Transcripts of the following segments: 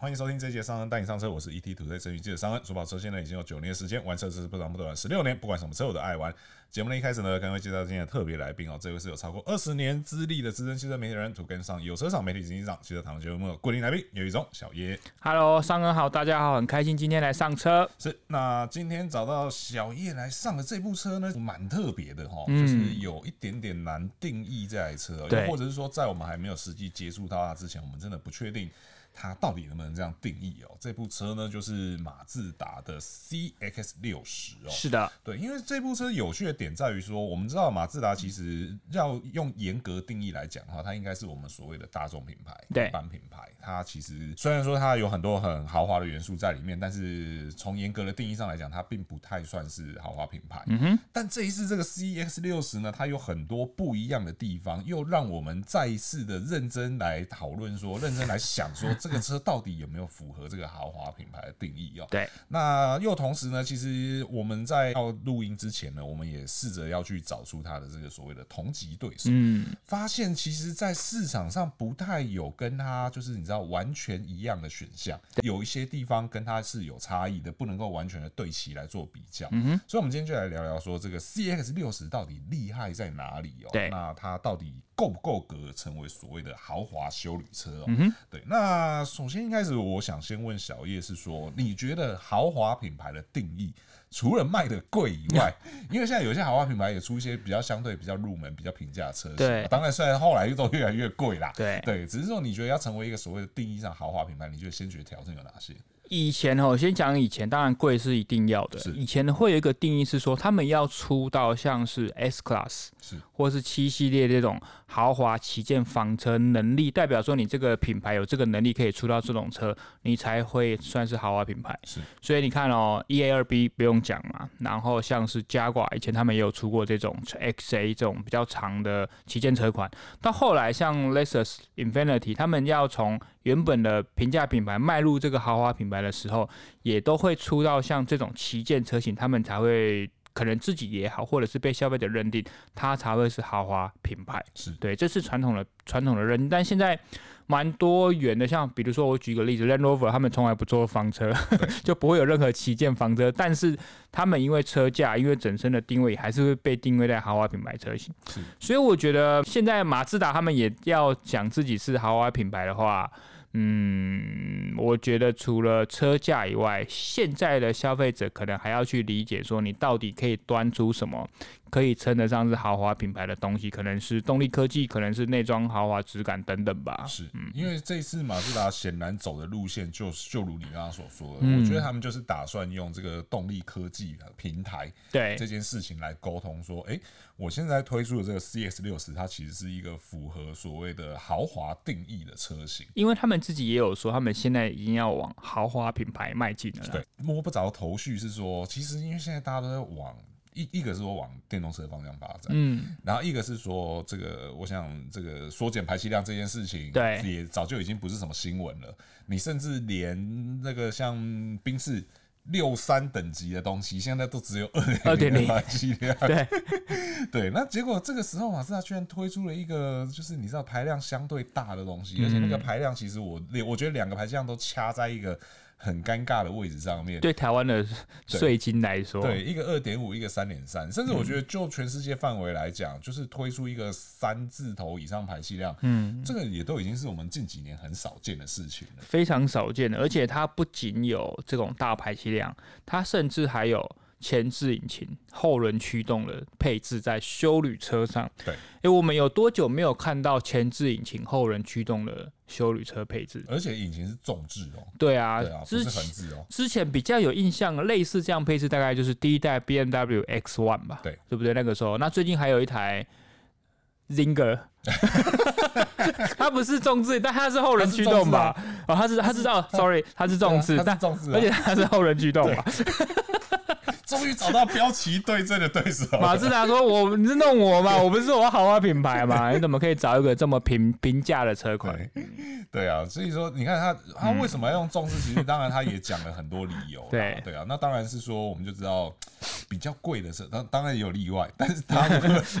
欢迎收听这一节商恩带你上车，我是 ETtoday 车云记者商恩。主跑车现在已经有九年的时间，玩车只是不长不短十六年，不管什么车我都爱玩。节目的一开始呢，刚刚介绍今天的特别来宾哦，这位是有超过二十年资历的资深汽车媒体人，土根上有车厂媒体执行长，汽车讨论节目的固定来宾，有一种小叶。Hello，商恩好，大家好，很开心今天来上车。是，那今天找到小叶来上的这部车呢，蛮特别的哈，就是有一点点难定义这台车，对，或者是说在我们还没有实际接触到它之前，我们真的不确定。它到底能不能这样定义哦？这部车呢，就是马自达的 CX 六十哦。是的，对，因为这部车有趣的点在于说，我们知道马自达其实要用严格定义来讲的话，它应该是我们所谓的大众品牌、一般品牌。它其实虽然说它有很多很豪华的元素在里面，但是从严格的定义上来讲，它并不太算是豪华品牌。嗯哼。但这一次这个 CX 六十呢，它有很多不一样的地方，又让我们再一次的认真来讨论说，认真来想说。这个车到底有没有符合这个豪华品牌的定义哦？对，那又同时呢，其实我们在要录音之前呢，我们也试着要去找出它的这个所谓的同级对手，嗯，发现其实，在市场上不太有跟它就是你知道完全一样的选项，有一些地方跟它是有差异的，不能够完全的对齐来做比较。嗯哼，所以我们今天就来聊聊说这个 CX 六十到底厉害在哪里哦？对，那它到底够不够格成为所谓的豪华修旅车哦？嗯，对，那。首先一开始，我想先问小叶是说，你觉得豪华品牌的定义，除了卖的贵以外，因为现在有些豪华品牌也出一些比较相对比较入门、比较平价的车型，对，当然虽然后来都越来越贵啦，对对，只是说你觉得要成为一个所谓的定义上豪华品牌，你觉得先决条件有哪些？以前哦，先讲以前，当然贵是一定要的。以前会有一个定义是说，他们要出到像是 S Class 是或是七系列这种豪华旗舰房车能力，代表说你这个品牌有这个能力可以出到这种车，你才会算是豪华品牌。是，所以你看哦，E A 二 B 不用讲嘛，然后像是 Jaguar 以前他们也有出过这种 XA 这种比较长的旗舰车款，到后来像 Lexus Infinity，他们要从原本的平价品牌迈入这个豪华品牌的时候，也都会出到像这种旗舰车型，他们才会可能自己也好，或者是被消费者认定，它才会是豪华品牌。是对，这是传统的传统的认定。但现在蛮多元的，像比如说我举个例子，Land Rover 他们从来不做房车，就不会有任何旗舰房车。但是他们因为车价，因为整身的定位，还是会被定位在豪华品牌车型。是，所以我觉得现在马自达他们也要讲自己是豪华品牌的话。嗯，我觉得除了车价以外，现在的消费者可能还要去理解说，你到底可以端出什么。可以称得上是豪华品牌的东西，可能是动力科技，可能是内装豪华质感等等吧。是，嗯，因为这次马自达显然走的路线就就如你刚刚所说的，嗯，我觉得他们就是打算用这个动力科技的平台，对这件事情来沟通说，哎，我现在推出的这个 CX 六十，它其实是一个符合所谓的豪华定义的车型。因为他们自己也有说，他们现在已经要往豪华品牌迈进了。对，摸不着头绪是说，其实因为现在大家都在往。一一个是说往电动车方向发展，嗯，然后一个是说这个，我想这个缩减排气量这件事情，对，也早就已经不是什么新闻了。你甚至连那个像宾士六三等级的东西，现在都只有二点零排气量，对对。那结果这个时候马自达居然推出了一个，就是你知道排量相对大的东西，而且那个排量其实我我觉得两个排气量都掐在一个。很尴尬的位置上面，对台湾的税金来说，对，对一个二点五，一个三点三，甚至我觉得就全世界范围来讲，嗯，就是推出一个三字头以上排气量，嗯，这个也都已经是我们近几年很少见的事情了，非常少见的。而且它不仅有这种大排气量，它甚至还有前置引擎、后轮驱动的配置在修旅车上。对，哎、欸，我们有多久没有看到前置引擎、后轮驱动的修旅车配置？而且引擎是重置哦。对啊，对啊，不是横置哦。之前比较有印象，类似这样配置，大概就是第一代 BMW X One 吧？对，对不对？那个时候，那最近还有一台 Zinger。它不是重置，但它是后轮驱动吧？哦，它是它是哦，sorry，它是重置，但重置，而且它是后轮驱动吧？终于找到标旗对阵的对手。马自达说：“我你是弄我吗？我不是我豪华品牌吗？你怎么可以找一个这么平平价的车款？”对啊，所以说你看他他为什么要用重置？其实当然他也讲了很多理由。对对啊，那当然是说我们就知道比较贵的车，当当然也有例外，但是他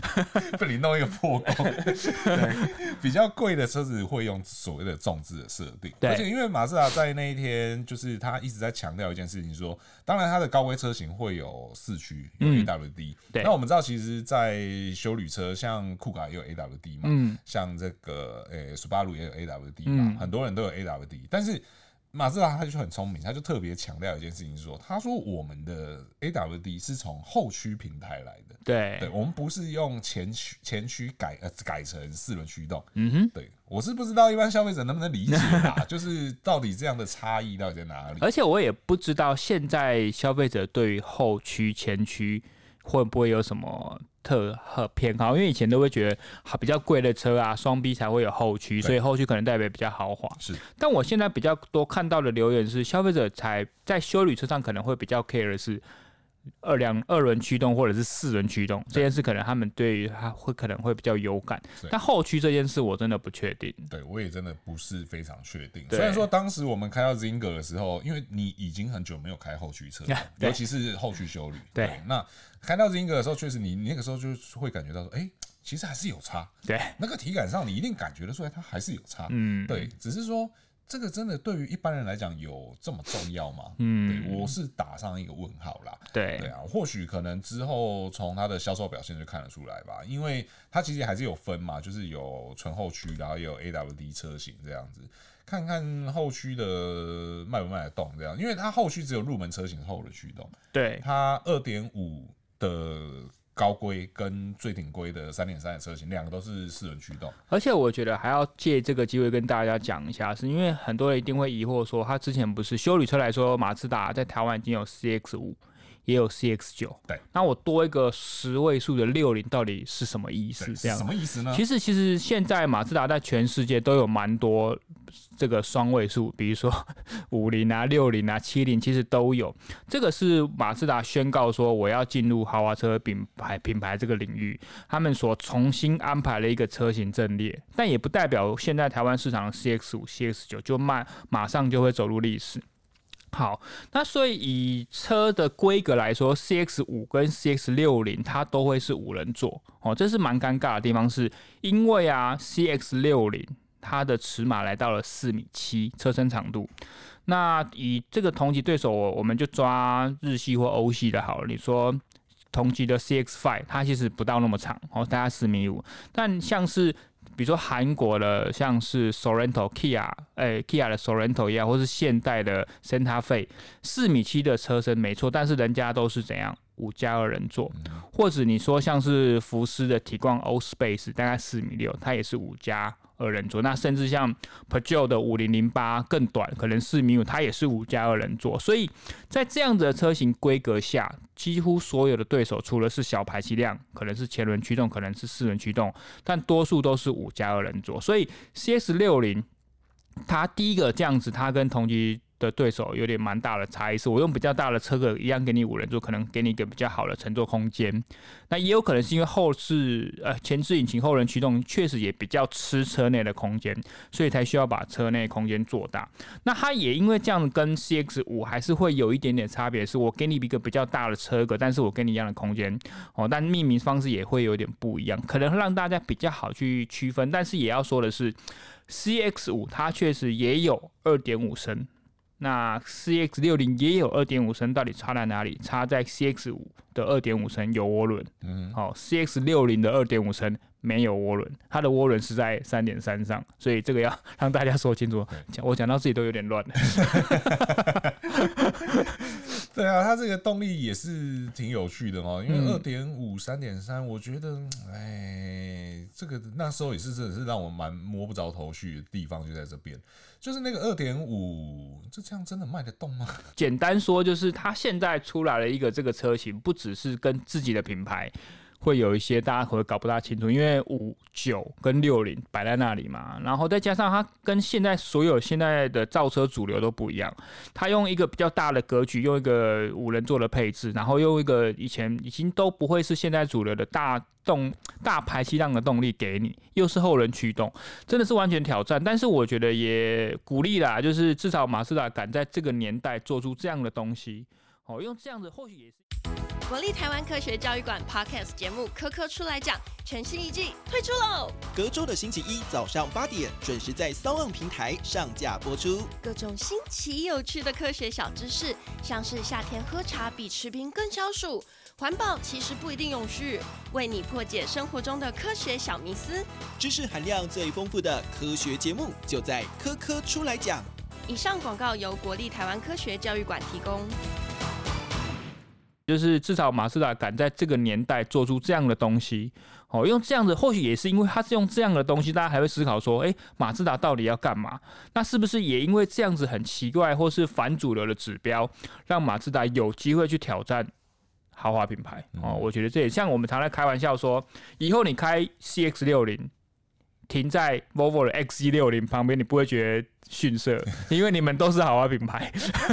被你弄一个破功。对，比较贵的车子会用所谓的重置的设定。而且因为马自达在那一天就是他一直在强调一件事情，说当然他的高规车型会。有四驱，有 AWD。对，那我们知道，其实，在修旅车，像酷卡也有 AWD 嘛，嗯，像这个诶，Subaru 也有 AWD 嘛，很多人都有 AWD，但是。马自达他就很聪明，他就特别强调一件事情，说：“他说我们的 AWD 是从后驱平台来的，对，对，我们不是用前驱前驱改呃改成四轮驱动。”嗯哼，对，我是不知道一般消费者能不能理解啊，就是到底这样的差异到底在哪里？而且我也不知道现在消费者对于后驱前驱会不会有什么。特和偏好，因为以前都会觉得好比较贵的车啊，双 B 才会有后驱，所以后驱可能代表比较豪华。是，但我现在比较多看到的留言是，消费者才在修旅车上可能会比较 care 的是。二两二轮驱动或者是四轮驱动这件事，可能他们对于他会可能会比较有感，但后驱这件事我真的不确定。对，我也真的不是非常确定。虽然说当时我们开到 Zinger 的时候，因为你已经很久没有开后驱车，尤其是后驱修旅。对，那开到 Zinger 的时候，确实你你那个时候就会感觉到说，哎，其实还是有差。对，那个体感上你一定感觉得出来，它还是有差。嗯，对，只是说。这个真的对于一般人来讲有这么重要吗？嗯，对，我是打上一个问号啦。对，对啊，或许可能之后从它的销售表现就看得出来吧，因为它其实还是有分嘛，就是有纯后驱，然后也有 AWD 车型这样子，看看后驱的卖不卖得动这样，因为它后驱只有入门车型后的驱动，对，它二点五的。高规跟最顶规的三点三的车型，两个都是四轮驱动。而且我觉得还要借这个机会跟大家讲一下，是因为很多人一定会疑惑说，他之前不是修理车来说，马自达在台湾已经有 CX 五。也有 CX 九，对，那我多一个十位数的六零到底是什么意思？这样什么意思呢？其实其实现在马自达在全世界都有蛮多这个双位数，比如说 五零啊、六零啊、七零，其实都有。这个是马自达宣告说我要进入豪华车品牌品牌这个领域，他们所重新安排了一个车型阵列，但也不代表现在台湾市场的 CX 五、CX 九就慢马上就会走入历史。好，那所以以车的规格来说，CX 五跟 CX 六零它都会是五人座哦，这是蛮尴尬的地方，是因为啊，CX 六零它的尺码来到了四米七车身长度，那以这个同级对手，我们就抓日系或欧系的好了。你说同级的 CX five 它其实不到那么长哦，大概四米五，但像是。比如说韩国的像是 Sorento、Kia，哎，Kia 的 Sorento 一样，或是现代的 Santa Fe，四米七的车身没错，但是人家都是怎样五加二人座，或者你说像是福斯的提光 old space，大概四米六，它也是五加。二人座，那甚至像 Peugeot 的五零零八更短，可能四米五，它也是五加二人座。所以在这样子的车型规格下，几乎所有的对手，除了是小排气量，可能是前轮驱动，可能是四轮驱动，但多数都是五加二人座。所以 CS 六零，它第一个这样子，它跟同级。的对手有点蛮大的差异，是我用比较大的车格一样给你五人座，可能给你一个比较好的乘坐空间。那也有可能是因为后置呃前置引擎后轮驱动确实也比较吃车内的空间，所以才需要把车内空间做大。那它也因为这样跟 CX 五还是会有一点点差别，是我给你一个比较大的车格，但是我跟你一样的空间哦，但命名方式也会有点不一样，可能让大家比较好去区分。但是也要说的是，CX 五它确实也有二点五升。那 CX 六零也有二点五升，到底差在哪里？差在 CX 五的二点五升有涡轮，嗯，好，CX 六零的二点五升没有涡轮，它的涡轮是在三点三上，所以这个要 让大家说清楚。讲我讲到自己都有点乱了。对啊，它这个动力也是挺有趣的哦，因为二点五、三点三，我觉得，哎，这个那时候也是真的是让我蛮摸不着头绪的地方，就在这边，就是那个二点五，这这样真的卖得动吗？简单说，就是它现在出来了一个这个车型，不只是跟自己的品牌。会有一些大家可能搞不大清楚，因为五九跟六零摆在那里嘛，然后再加上它跟现在所有现在的造车主流都不一样，它用一个比较大的格局，用一个五人座的配置，然后用一个以前已经都不会是现在主流的大动大排气量的动力给你，又是后轮驱动，真的是完全挑战。但是我觉得也鼓励啦，就是至少马自达敢在这个年代做出这样的东西，哦，用这样子或许也是。国立台湾科学教育馆 Podcast 节目《科科出来讲》全新一季推出喽！隔周的星期一早上八点准时在 SoundOn 平台上架播出。各种新奇有趣的科学小知识，像是夏天喝茶比吃冰更消暑，环保其实不一定永续，为你破解生活中的科学小迷思。知识含量最丰富的科学节目，就在《科科出来讲》。以上广告由国立台湾科学教育馆提供。就是至少马自达敢在这个年代做出这样的东西，哦，用这样子，或许也是因为它是用这样的东西，大家还会思考说，诶，马自达到底要干嘛？那是不是也因为这样子很奇怪或是反主流的指标，让马自达有机会去挑战豪华品牌？哦，我觉得这也像我们常在开玩笑说，以后你开 CX 六零。停在 Volvo 的 XC60 旁边，你不会觉得逊色，因为你们都是豪华品牌，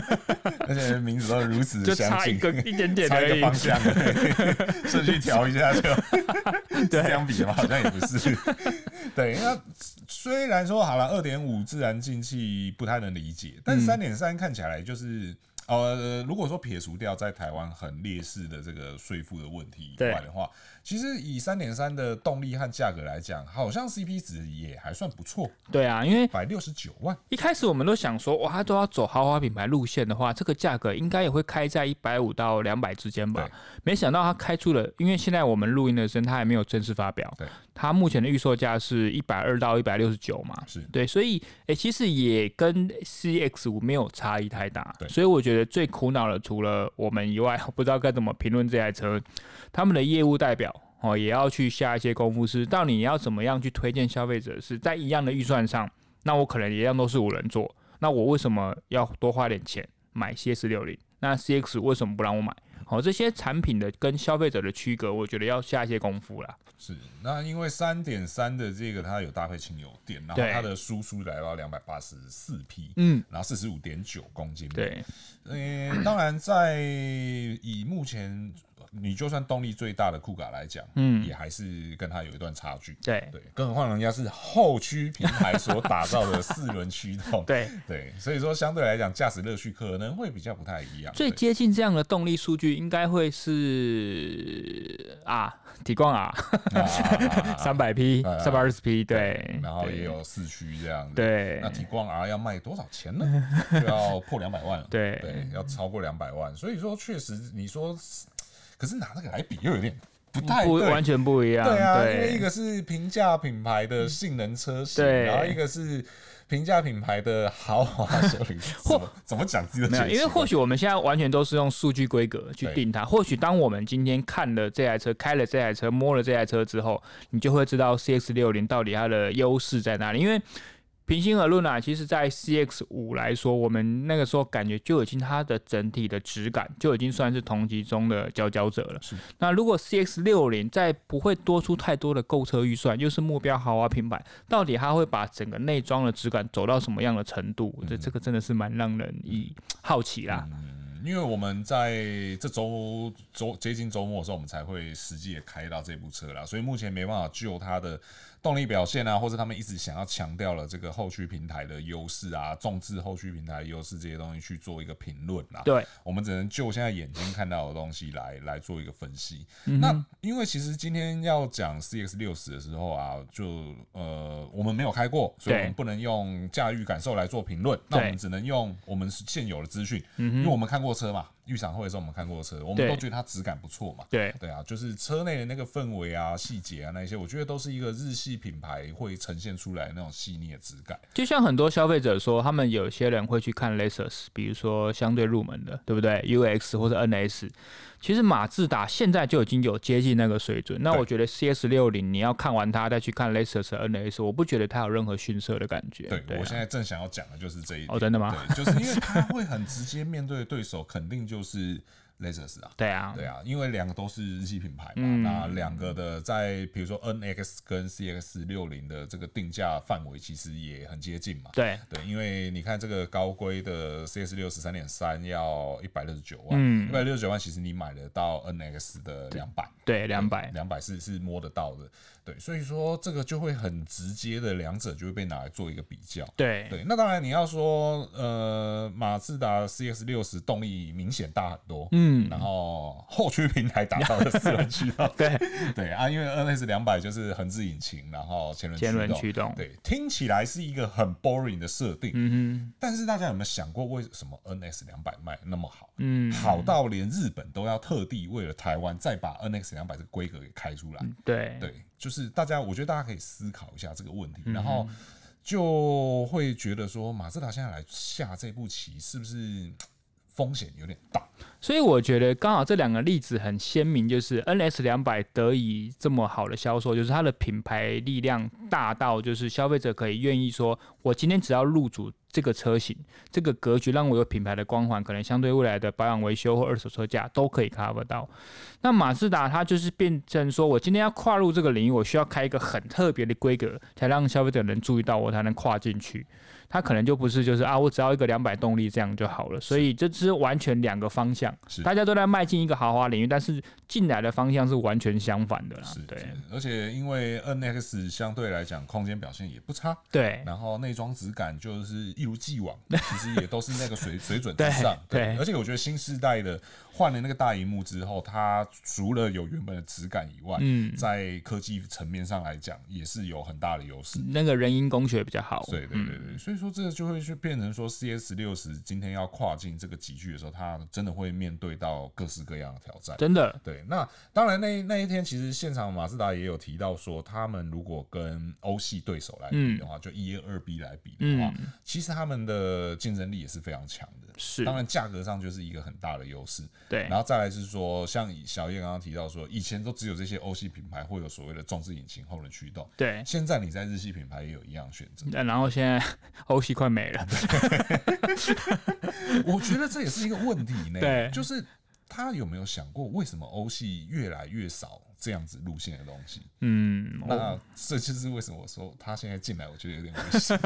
而且名字都如此 就差一个一点点的方向，顺序调一下就。这样比嘛，好像也不是。对，那虽然说好了，二点五自然进气不太能理解，但是三点三看起来就是。呃，如果说撇除掉在台湾很劣势的这个税负的问题以外的话，其实以三点三的动力和价格来讲，好像 CP 值也还算不错。对啊，因为百六十九万，一开始我们都想说，哇，他都要走豪华品牌路线的话，这个价格应该也会开在一百五到两百之间吧？没想到他开出了，因为现在我们录音的时候，他还没有正式发表。对，他目前的预售价是一百二到一百六十九嘛？是对，所以诶、欸，其实也跟 CX 五没有差异太大。对，所以我觉得。最苦恼的除了我们以外，不知道该怎么评论这台车。他们的业务代表哦，也要去下一些功夫，是到底你要怎么样去推荐消费者？是在一样的预算上，那我可能一样都是五人座，那我为什么要多花点钱买 CS 六零？那 CX 为什么不让我买？好，这些产品的跟消费者的区隔，我觉得要下一些功夫啦。是，那因为三点三的这个它有搭配轻油电，然后它的输出来到两百八十四匹，嗯，然后四十五点九公斤，对，嗯，当然在以目前。你就算动力最大的酷卡来讲，嗯，也还是跟它有一段差距。对对，更何况人家是后驱平台所打造的四轮驱动。对对，所以说相对来讲，驾驶乐趣可能会比较不太一样。最接近这样的动力数据，应该会是啊，提光啊，三百匹，三百二十匹，对。然后也有四驱这样的。对。那提光 R 要卖多少钱呢？就要破两百万了。对对，要超过两百万。所以说，确实你说。可是拿那个来比又有点不太不，完全不一样。对啊，因为一个是平价品牌的性能车型，对，然后一个是平价品牌的豪华车。或怎么讲自己的？没有，因为或许我们现在完全都是用数据规格去定它。或许当我们今天看了这台车，开了这台车，摸了这台车之后，你就会知道 CX 六零到底它的优势在哪里。因为平心而论啊，其实，在 CX 五来说，我们那个时候感觉就已经它的整体的质感就已经算是同级中的佼佼者了。是。那如果 CX 六零再不会多出太多的购车预算，又是目标豪华品牌，到底它会把整个内装的质感走到什么样的程度？我觉得、这个真的是蛮让人以好奇啦。嗯，因为我们在这周周接近周末的时候，我们才会实际也开到这部车啦，所以目前没办法就它的。动力表现啊，或者他们一直想要强调了这个后驱平台的优势啊，重置后驱平台的优势这些东西去做一个评论啊。对，我们只能就现在眼睛看到的东西来来做一个分析。嗯、那因为其实今天要讲 CX 六十的时候啊，就呃我们没有开过，所以我们不能用驾驭感受来做评论。那我们只能用我们现有的资讯，因为我们看过车嘛。预赏会的时候我们看过的车，我们都觉得它质感不错嘛。对对啊，就是车内的那个氛围啊、细节啊那些，我觉得都是一个日系品牌会呈现出来的那种细腻的质感。就像很多消费者说，他们有些人会去看 Lexus，比如说相对入门的，对不对？UX 或者 NS。其实马自达现在就已经有接近那个水准，那我觉得 CS 六零你要看完它再去看 Lexus NS，我不觉得它有任何逊色的感觉。对，對啊、我现在正想要讲的就是这一点。哦，真的吗？对，就是因为它会很直接面对的对手，肯定就是。Lexus 啊，对啊，对啊，因为两个都是日系品牌嘛，嗯、那两个的在比如说 NX 跟 CX 六零的这个定价范围其实也很接近嘛。对。对，因为你看这个高规的 CX 六十三点三要一百六十九万，一百六十九万其实你买得到 NX 的两百，对，两百，两百是是摸得到的。对，所以说这个就会很直接的，两者就会被拿来做一个比较。对。对，那当然你要说，呃，马自达 CX 六十动力明显大很多，嗯，然后后驱平台打造的四轮驱动，对。对啊，因为 NS 两百就是横置引擎，然后前轮前轮驱动，对，听起来是一个很 boring 的设定，嗯哼，但是大家有没有想过，为什么 NS 两百卖那么好？嗯，好到连日本都要特地为了台湾再把 NS 两百这个规格给开出来，对。对。就是大家，我觉得大家可以思考一下这个问题，然后就会觉得说，马自达现在来下这步棋，是不是风险有点大？所以我觉得刚好这两个例子很鲜明，就是 NS 两百得以这么好的销售，就是它的品牌力量大到，就是消费者可以愿意说，我今天只要入主。这个车型，这个格局让我有品牌的光环，可能相对未来的保养维修或二手车价都可以 cover 到。那马自达它就是变成说，我今天要跨入这个领域，我需要开一个很特别的规格，才让消费者能注意到我，才能跨进去。它可能就不是就是啊，我只要一个两百动力这样就好了。所以这是完全两个方向，大家都在迈进一个豪华领域，但是进来的方向是完全相反的啦。是对，而且因为 NX 相对来讲空间表现也不差，对，然后内装质感就是一如既往，其实也都是那个水水准之上，对，对。而且我觉得新世代的换了那个大荧幕之后，它除了有原本的质感以外，嗯，在科技层面上来讲也是有很大的优势。那个人因工学比较好，对对对所以。说这个就会去变成说，CS 六十今天要跨进这个集聚的时候，它真的会面对到各式各样的挑战。真的，对。那当然那，那那一天其实现场马自达也有提到说，他们如果跟欧系对手来比的话，嗯、就一 A 二 B 来比的话，嗯、其实他们的竞争力也是非常强的。是，当然价格上就是一个很大的优势。对，然后再来是说，像小叶刚刚提到说，以前都只有这些欧系品牌会有所谓的重置引擎、后轮驱动。对，现在你在日系品牌也有一样选择。那然后现在欧系快没了。我觉得这也是一个问题呢。对，就是他有没有想过，为什么欧系越来越少这样子路线的东西？嗯，那这就是为什么我说他现在进来，我觉得有点危险。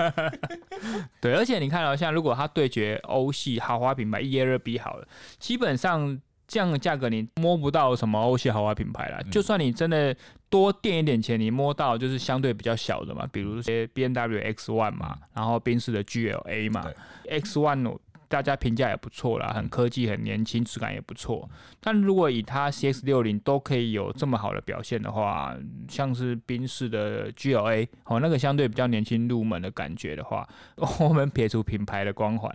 对，而且你看到像如果他对决欧系豪华品牌 E A 二 B 好了，基本上。这样的价格你摸不到什么欧系豪华品牌啦，就算你真的多垫一点钱，你摸到就是相对比较小的嘛，比如些 B M W X One 嘛，然后宾士的 G L A 嘛，X One 大家评价也不错啦，很科技、很年轻，质感也不错。但如果以它 C X 六零都可以有这么好的表现的话，像是宾士的 G L A 哦，那个相对比较年轻入门的感觉的话，我们撇除品牌的光环。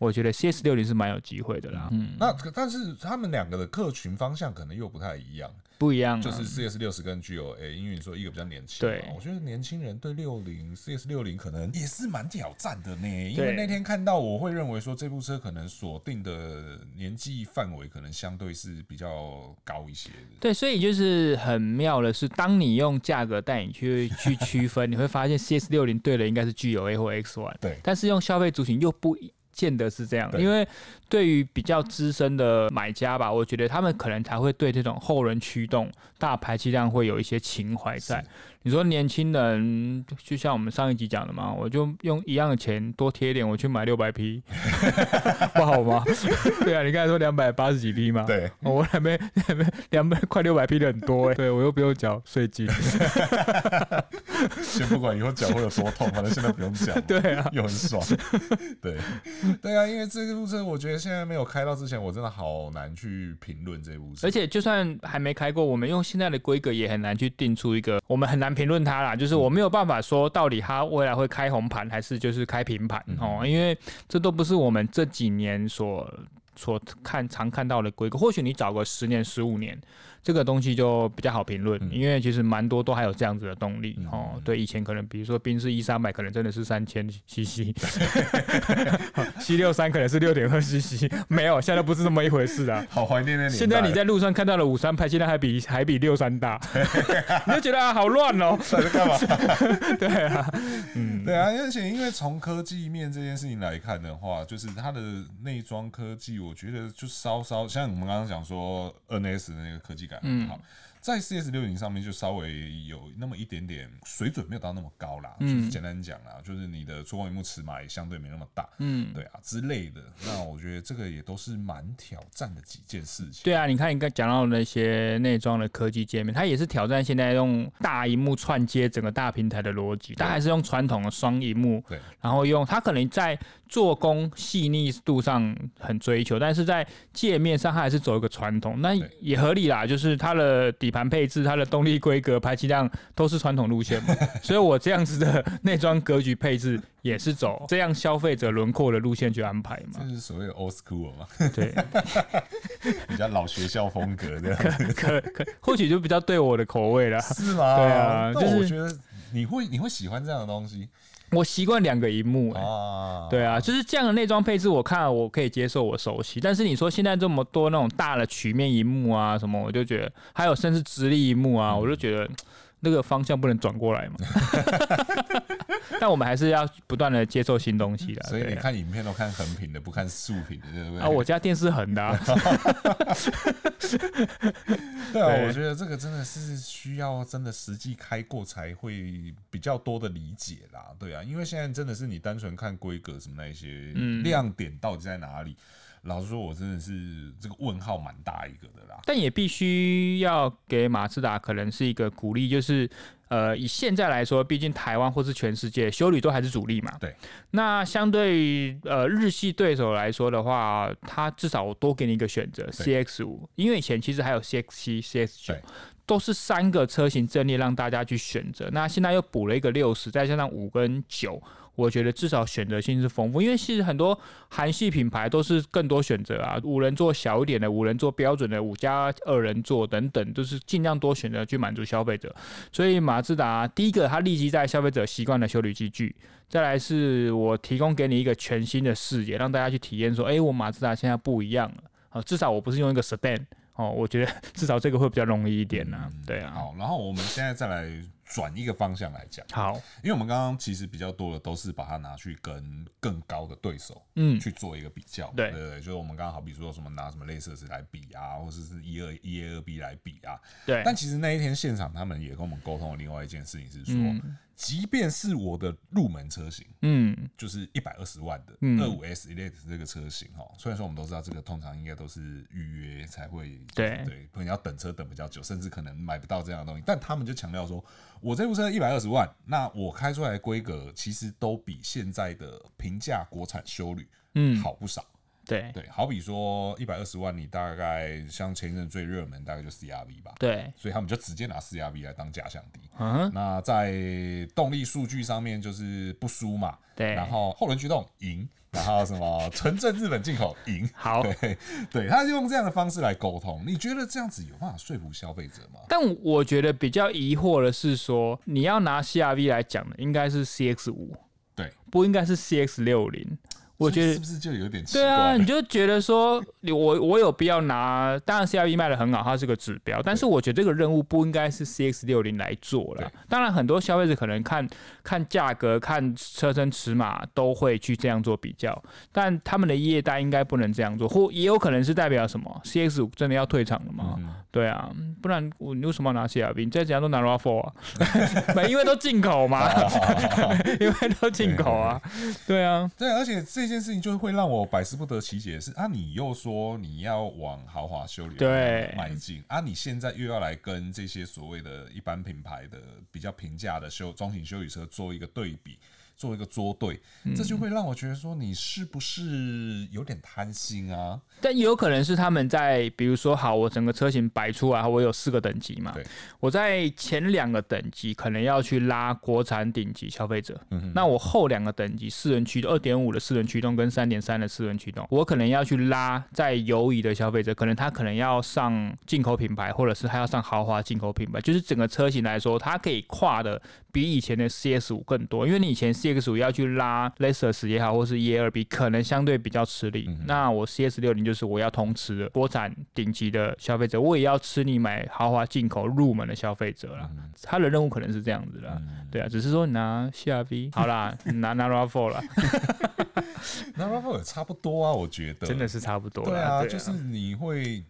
我觉得 CS 六零是蛮有机会的啦。嗯，那但是他们两个的客群方向可能又不太一样。不一样、啊，就是 CS 六十跟 GLA，因为你说一个比较年轻，对，我觉得年轻人对六零 CS 六零可能也是蛮挑战的呢。因为那天看到，我会认为说这部车可能锁定的年纪范围可能相对是比较高一些的。对，所以就是很妙的是，当你用价格带你去去区分，你会发现 CS 六零对的应该是 GLA 或 X One，对，但是用消费族群又不一。见得是这样，因为对于比较资深的买家吧，我觉得他们可能才会对这种后轮驱动、大排气量会有一些情怀在。你说年轻人，就像我们上一集讲的嘛，我就用一样的钱多贴一点，我去买六百匹，不好吗？对啊，你刚才说两百八十几匹嘛，对，我还没还没 两百快六百匹的很多哎、欸，对。我又不用缴税金，先不管以后脚会有多痛，反正现在不用讲，对啊，又很爽，对，对啊，因为这个路车我觉得现在没有开到之前，我真的好难去评论这部车，而且就算还没开过，我们用现在的规格也很难去定出一个，我们很难。评论它啦，就是我没有办法说到底它未来会开红盘还是就是开平盘哦，因为这都不是我们这几年所所看常看到的规格，或许你找个十年、十五年。这个东西就比较好评论，因为其实蛮多都还有这样子的动力、嗯、哦。对，以前可能比如说宾士 E 三百可能真的是三千 CC，C 六三可能是六点二 CC，没有，现在不是这么一回事啊。好怀念那年。现在你在路上看到的五三排现在还比还比六三大，你就觉得啊好乱哦。在干嘛？对啊，嗯，对啊，而且因为从科技面这件事情来看的话，就是它的内装科技，我觉得就稍稍像我们刚刚讲说 NS 的那个科技。感很，好。在 CS 六零上面就稍微有那么一点点水准，没有到那么高啦。嗯，就是简单讲啦，就是你的触控屏幕尺码也相对没那么大。嗯，对啊之类的。那我觉得这个也都是蛮挑战的几件事情。对啊，你看你刚讲到那些内装的科技界面，它也是挑战现在用大荧幕串接整个大平台的逻辑。它还是用传统的双荧幕，对，然后用它可能在做工细腻度上很追求，但是在界面上它还是走一个传统，那也合理啦，就是它的底底盘配置、它的动力规格、排气量都是传统路线嘛，所以我这样子的内装格局配置也是走这样消费者轮廓的路线去安排嘛。这是所谓 old school 嘛？对，比较老学校风格的，可可或许就比较对我的口味了。是吗？对啊，就是我觉得你会你会喜欢这样的东西。我习惯两个荧幕、欸，啊，对啊，就是这样的内装配置，我看了我可以接受，我熟悉。但是你说现在这么多那种大的曲面荧幕啊，什么，我就觉得还有甚至直立荧幕啊，我就觉得。那个方向不能转过来嘛？但我们还是要不断的接受新东西的。所以你看影片都看横屏的，不看竖屏的，对不对？啊，我家电视横的、啊。对啊，我觉得这个真的是需要真的实际开过才会比较多的理解啦。对啊，因为现在真的是你单纯看规格什么那一些亮点到底在哪里？老实说，我真的是这个问号蛮大一个的啦。但也必须要给马自达可能是一个鼓励，就是呃，以现在来说，毕竟台湾或是全世界修旅都还是主力嘛。对。那相对于呃日系对手来说的话，它至少我多给你一个选择，CX 五，因为以前其实还有 CX 七、CX 九，都是三个车型阵列让大家去选择。那现在又补了一个六十，再加上五跟九。我觉得至少选择性是丰富，因为其实很多韩系品牌都是更多选择啊，五人座小一点的，五人座标准的，五加二人座等等，都是尽量多选择去满足消费者。所以马自达第一个，它立即在消费者习惯的修理机具；再来是我提供给你一个全新的视野，让大家去体验说，哎，我马自达现在不一样了啊！至少我不是用一个 sedan 哦，我觉得 至少这个会比较容易一点呢、啊。对啊。好，然后我们现在再来。转一个方向来讲，好，因为我们刚刚其实比较多的都是把它拿去跟更高的对手，嗯，去做一个比较，对。对对，就是我们刚刚好比说什么拿什么类似的来比啊，或者是一二一 A 二 B 来比啊，对，但其实那一天现场他们也跟我们沟通了另外一件事情是说。嗯即便是我的入门车型，嗯，就是一百二十万的二五 S Elite 这个车型哈，虽然说我们都知道这个通常应该都是预约才会，对。对，可能要等车等比较久，甚至可能买不到这样的东西，但他们就强调说，我这部车一百二十万，那我开出来的规格其实都比现在的平价国产修旅，嗯，好不少。对对，好比说一百二十万，你大概像前一阵最热门大概就 CRV 吧。对，所以他们就直接拿 CRV 来当假想敌。嗯，那在动力数据上面就是不输嘛。对，然后后轮驱动赢，然后什么 纯正日本进口赢。好，对对，他就用这样的方式来沟通。你觉得这样子有办法说服消费者吗？但我觉得比较疑惑的是说，你要拿 CRV 来讲的，应该是 CX 五，对，不应该是 CX 六零。我觉得是不是就有点奇怪？对啊，你就觉得说，我我有必要拿？当然，CRV 卖的很好，它是个指标。但是我觉得这个任务不应该是 CX 六零来做了。当然，很多消费者可能看看价格、看车身尺码都会去这样做比较，但他们的业代应该不能这样做，或也有可能是代表什么？CX 五真的要退场了吗？嗯、对啊，不然我你为什么要拿 CRV？你再怎样都拿 RAV4 啊？因为都进口嘛，因为都进口啊。对啊，对，而且这。这件事情就会让我百思不得其解的是啊，你又说你要往豪华修理对迈进啊，你现在又要来跟这些所谓的一般品牌的比较平价的修中型修理车做一个对比，做一个作对，嗯、这就会让我觉得说你是不是有点贪心啊？但也有可能是他们在，比如说，好，我整个车型摆出来，我有四个等级嘛，对。我在前两个等级可能要去拉国产顶级消费者，嗯、哼。那我后两个等级四轮驱动二点五的四轮驱动跟三点三的四轮驱动，我可能要去拉在犹豫的消费者，可能他可能要上进口品牌，或者是他要上豪华进口品牌，就是整个车型来说，它可以跨的比以前的 CS 五更多，因为你以前 CX 五要去拉 Lexus 也好，或是 E 二 B，可能相对比较吃力。嗯、那我 CS 六零就是我要通吃的国产顶级的消费者，我也要吃你买豪华进口入门的消费者啦。嗯、他的任务可能是这样子啦，嗯、对啊，只是说你拿 CRV 好啦，拿拿 RAV4 啦，拿 RAV4 也差不多啊，我觉得真的是差不多。对啊，对啊就是你会。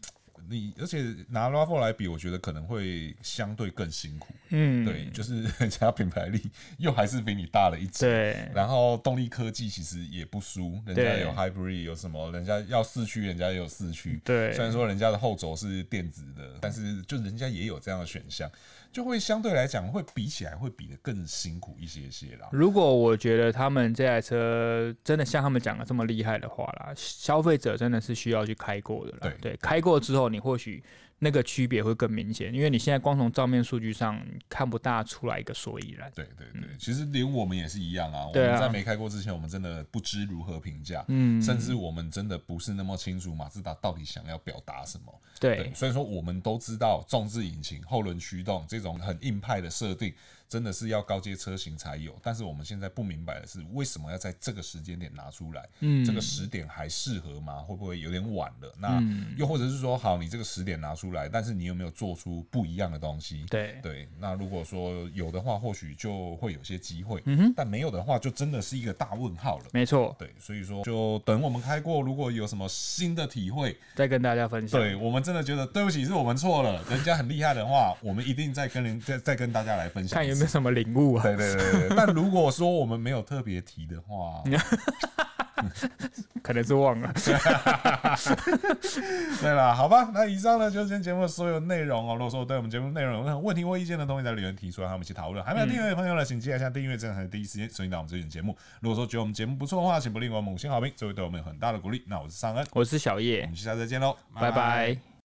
你而且拿 RAV4 来比，我觉得可能会相对更辛苦。嗯，对，就是 人家品牌力又还是比你大了一截。对，然后动力科技其实也不输，人家有 Hybrid，有什么？人家要四驱，人家也有四驱。对，虽然说人家的后轴是电子的，但是就人家也有这样的选项。就会相对来讲会比起来会比得更辛苦一些些啦。如果我觉得他们这台车真的像他们讲的这么厉害的话啦，消费者真的是需要去开过的啦。对对，开过之后你或许。那个区别会更明显，因为你现在光从照面数据上看不大出来一个所以然。对对对，嗯、其实连我们也是一样啊。我们在没开过之前，我们真的不知如何评价，嗯，甚至我们真的不是那么清楚马自达到底想要表达什么。对，对，所以说我们都知道纵置引擎、后轮驱动这种很硬派的设定。真的是要高阶车型才有，但是我们现在不明白的是，为什么要在这个时间点拿出来？嗯，这个时点还适合吗？会不会有点晚了？那又或者是说，好，你这个时点拿出来，但是你有没有做出不一样的东西？对对，那如果说有的话，或许就会有些机会。嗯哼，但没有的话，就真的是一个大问号了。没错，对，所以说就等我们开过，如果有什么新的体会，再跟大家分享。对，我们真的觉得对不起，是我们错了，人家很厉害的话，我们一定再跟人再再跟大家来分享，看有没有什么领悟啊。对对对对，但如果说我们没有特别提的话，可能是忘了。对了，好吧，那以上呢就是今天节目的所有内容哦。如果说对我们节目内容有任何问题或意见的东西，在留言提出来，和我们一起讨论。还没有订阅的朋友呢，请记得下订阅，这样才能第一时间收听到我们最新节目。如果说觉得我们节目不错的话，请不吝给我们五星好评，这会对我们有很大的鼓励。那我是尚恩，我是小叶，我们下次再见喽，拜拜。